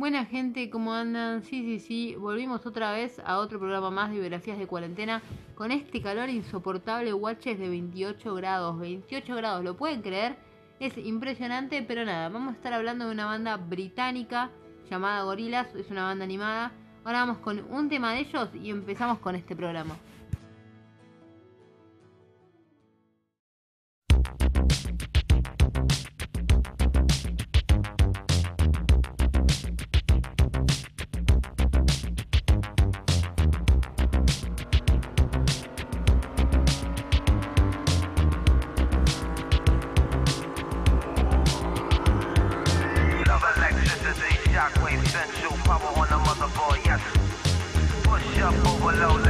Buena gente, ¿cómo andan? Sí, sí, sí, volvimos otra vez a otro programa más de biografías de cuarentena con este calor insoportable, guaches de 28 grados, 28 grados, ¿lo pueden creer? Es impresionante, pero nada, vamos a estar hablando de una banda británica llamada Gorillaz, es una banda animada. Ahora vamos con un tema de ellos y empezamos con este programa. Shockwave central, power on the motherboard, yes. Push up, overload.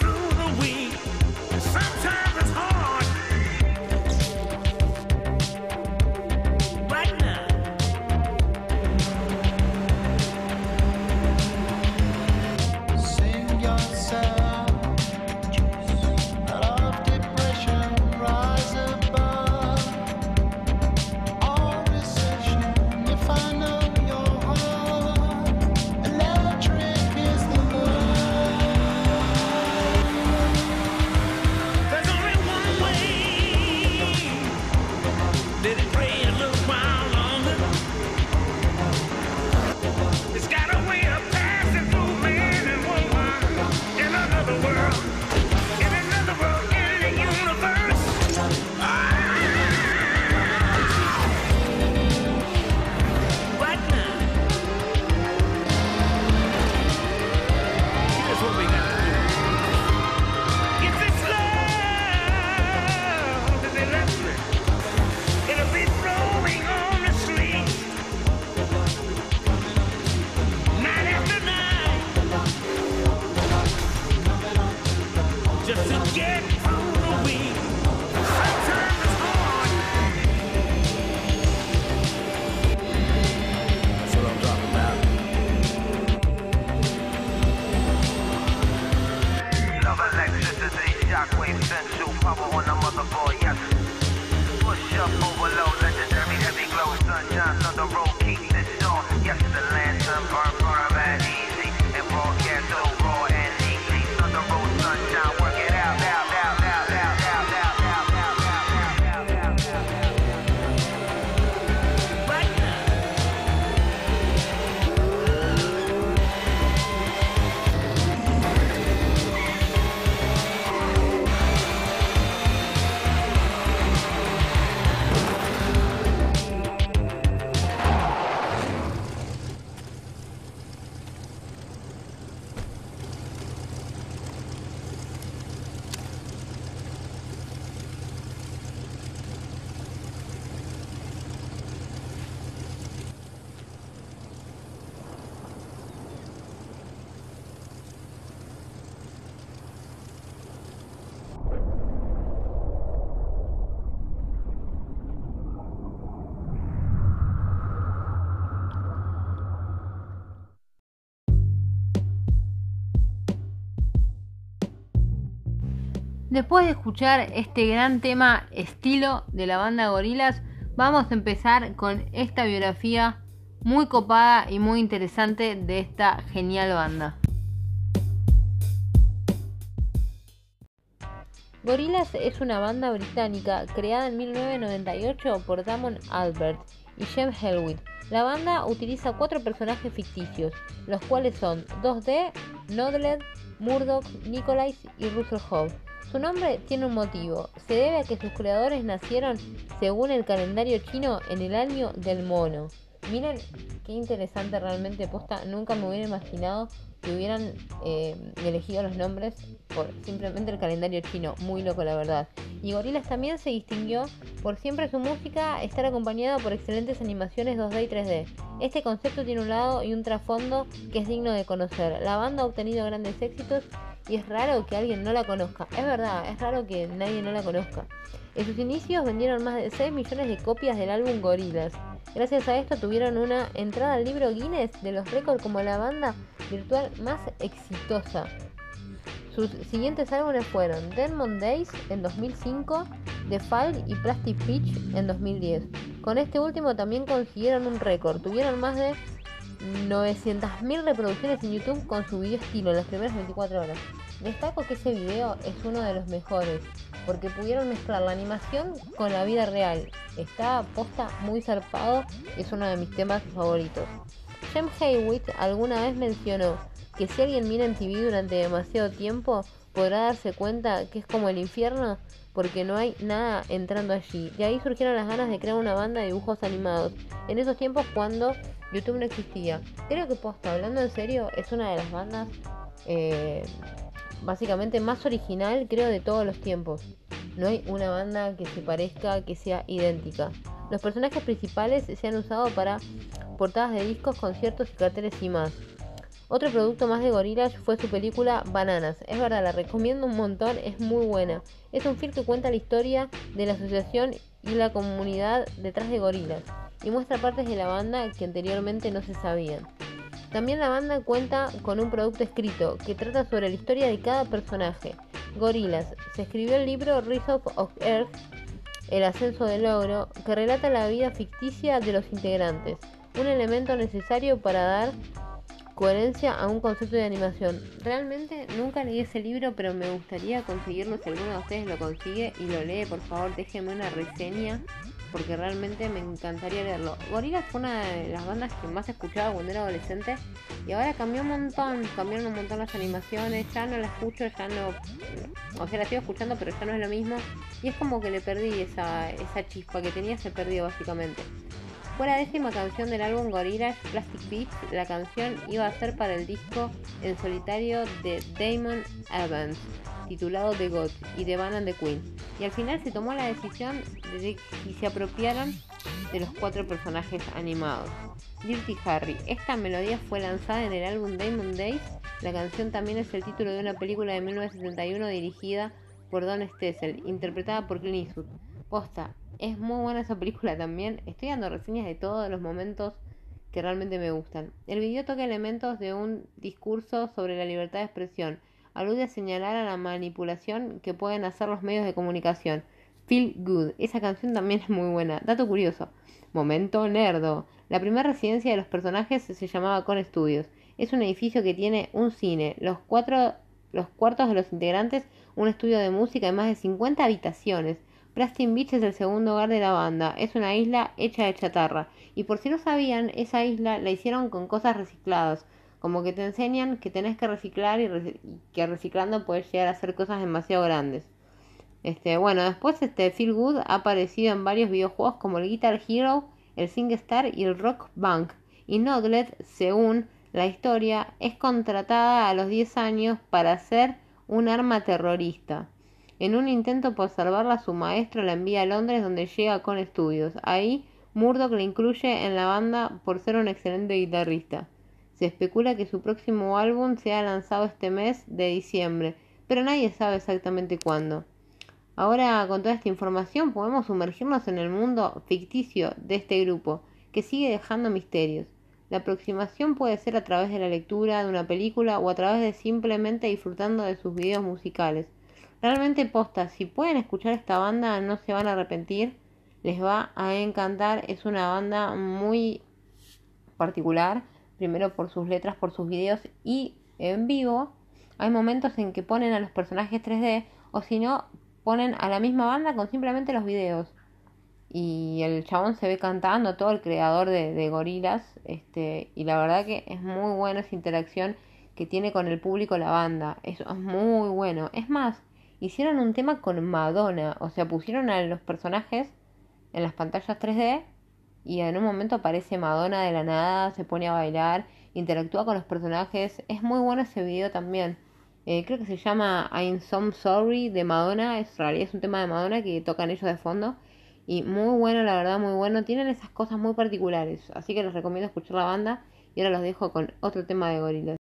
got the land. Después de escuchar este gran tema estilo de la banda Gorilas, vamos a empezar con esta biografía muy copada y muy interesante de esta genial banda. Gorillaz es una banda británica creada en 1998 por Damon Albert y Jem Helwig. La banda utiliza cuatro personajes ficticios, los cuales son 2D, Nodled, Murdoch, Nicolais y Russell Hobbs. Su nombre tiene un motivo, se debe a que sus creadores nacieron según el calendario chino en el año del mono. Miren qué interesante realmente posta, nunca me hubiera imaginado que hubieran eh, elegido los nombres por simplemente el calendario chino, muy loco la verdad. Y Gorillaz también se distinguió por siempre su música estar acompañado por excelentes animaciones 2D y 3D. Este concepto tiene un lado y un trasfondo que es digno de conocer. La banda ha obtenido grandes éxitos y es raro que alguien no la conozca. Es verdad, es raro que nadie no la conozca. En sus inicios vendieron más de 6 millones de copias del álbum Gorillaz. Gracias a esto tuvieron una entrada al libro Guinness de los récords como la banda virtual más exitosa. Sus siguientes álbumes fueron Demon Days en 2005, The File y Plastic Beach en 2010. Con este último también consiguieron un récord, tuvieron más de 900.000 reproducciones en YouTube con su video estilo en las primeras 24 horas. Destaco que ese video es uno de los mejores, porque pudieron mezclar la animación con la vida real. Está posta muy zarpado es uno de mis temas favoritos. Jem Haywood alguna vez mencionó que si alguien mira en TV durante demasiado tiempo, podrá darse cuenta que es como el infierno porque no hay nada entrando allí. De ahí surgieron las ganas de crear una banda de dibujos animados, en esos tiempos cuando YouTube no existía. Creo que posta, hablando en serio, es una de las bandas eh, básicamente más original, creo, de todos los tiempos. No hay una banda que se parezca, que sea idéntica. Los personajes principales se han usado para portadas de discos, conciertos y carteles y más. Otro producto más de Gorillaz fue su película Bananas. Es verdad, la recomiendo un montón, es muy buena. Es un film que cuenta la historia de la asociación y la comunidad detrás de Gorillaz y muestra partes de la banda que anteriormente no se sabían. También la banda cuenta con un producto escrito que trata sobre la historia de cada personaje. Gorillaz. Se escribió el libro Rise of Earth, El ascenso del logro, que relata la vida ficticia de los integrantes, un elemento necesario para dar coherencia a un concepto de animación. Realmente nunca leí ese libro, pero me gustaría conseguirlo. Si alguno de ustedes lo consigue y lo lee, por favor, déjenme una reseña, porque realmente me encantaría leerlo. Gorillaz fue una de las bandas que más escuchaba cuando era adolescente y ahora cambió un montón, cambiaron un montón las animaciones, ya no la escucho, ya no, o sea, la sigo escuchando, pero ya no es lo mismo y es como que le perdí esa, esa chispa que tenía, se perdió básicamente. Fue la décima canción del álbum Gorillaz Plastic Beach. La canción iba a ser para el disco en solitario de Damon Evans, titulado The God, y de Van and the Queen. Y al final se tomó la decisión de que se apropiaron de los cuatro personajes animados. Dirty Harry. Esta melodía fue lanzada en el álbum Damon Days. La canción también es el título de una película de 1971 dirigida por Don Stessel, interpretada por Clint Eastwood. Posta, es muy buena esa película también. Estoy dando reseñas de todos los momentos que realmente me gustan. El video toca elementos de un discurso sobre la libertad de expresión. Alude a señalar a la manipulación que pueden hacer los medios de comunicación. Feel Good. Esa canción también es muy buena. Dato curioso. Momento nerdo. La primera residencia de los personajes se llamaba Con Studios. Es un edificio que tiene un cine, los cuatro los cuartos de los integrantes, un estudio de música y más de 50 habitaciones. Plastic Beach es el segundo hogar de la banda. Es una isla hecha de chatarra. Y por si no sabían, esa isla la hicieron con cosas recicladas. Como que te enseñan que tenés que reciclar y, que reciclando puedes llegar a hacer cosas demasiado grandes. Este, bueno, después este Feel Good ha aparecido en varios videojuegos como el Guitar Hero, el SingStar y el Rock Bank. Y Nodlet, según la historia, es contratada a los 10 años para ser un arma terrorista. En un intento por salvarla, su maestro la envía a Londres donde llega con estudios. Ahí, Murdoch le incluye en la banda por ser un excelente guitarrista. Se especula que su próximo álbum sea lanzado este mes de diciembre, pero nadie sabe exactamente cuándo. Ahora, con toda esta información, podemos sumergirnos en el mundo ficticio de este grupo, que sigue dejando misterios. La aproximación puede ser a través de la lectura de una película o a través de simplemente disfrutando de sus videos musicales. Realmente posta, si pueden escuchar esta banda no se van a arrepentir, les va a encantar, es una banda muy particular, primero por sus letras, por sus videos y en vivo. Hay momentos en que ponen a los personajes 3D o si no ponen a la misma banda con simplemente los videos. Y el chabón se ve cantando, todo el creador de, de Gorilas, este, y la verdad que es muy buena esa interacción que tiene con el público la banda, eso es muy bueno. Es más, hicieron un tema con Madonna, o sea, pusieron a los personajes en las pantallas 3D y en un momento aparece Madonna de la nada, se pone a bailar, interactúa con los personajes, es muy bueno ese video también. Eh, creo que se llama I'm So Sorry de Madonna, es, en realidad es un tema de Madonna que tocan ellos de fondo. Y muy bueno, la verdad, muy bueno. Tienen esas cosas muy particulares. Así que les recomiendo escuchar la banda. Y ahora los dejo con otro tema de gorilas.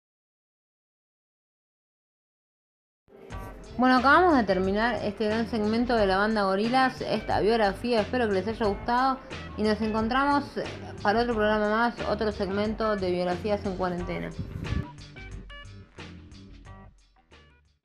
Bueno, acabamos de terminar este gran segmento de la banda Gorilas, esta biografía, espero que les haya gustado y nos encontramos para otro programa más, otro segmento de biografías en cuarentena.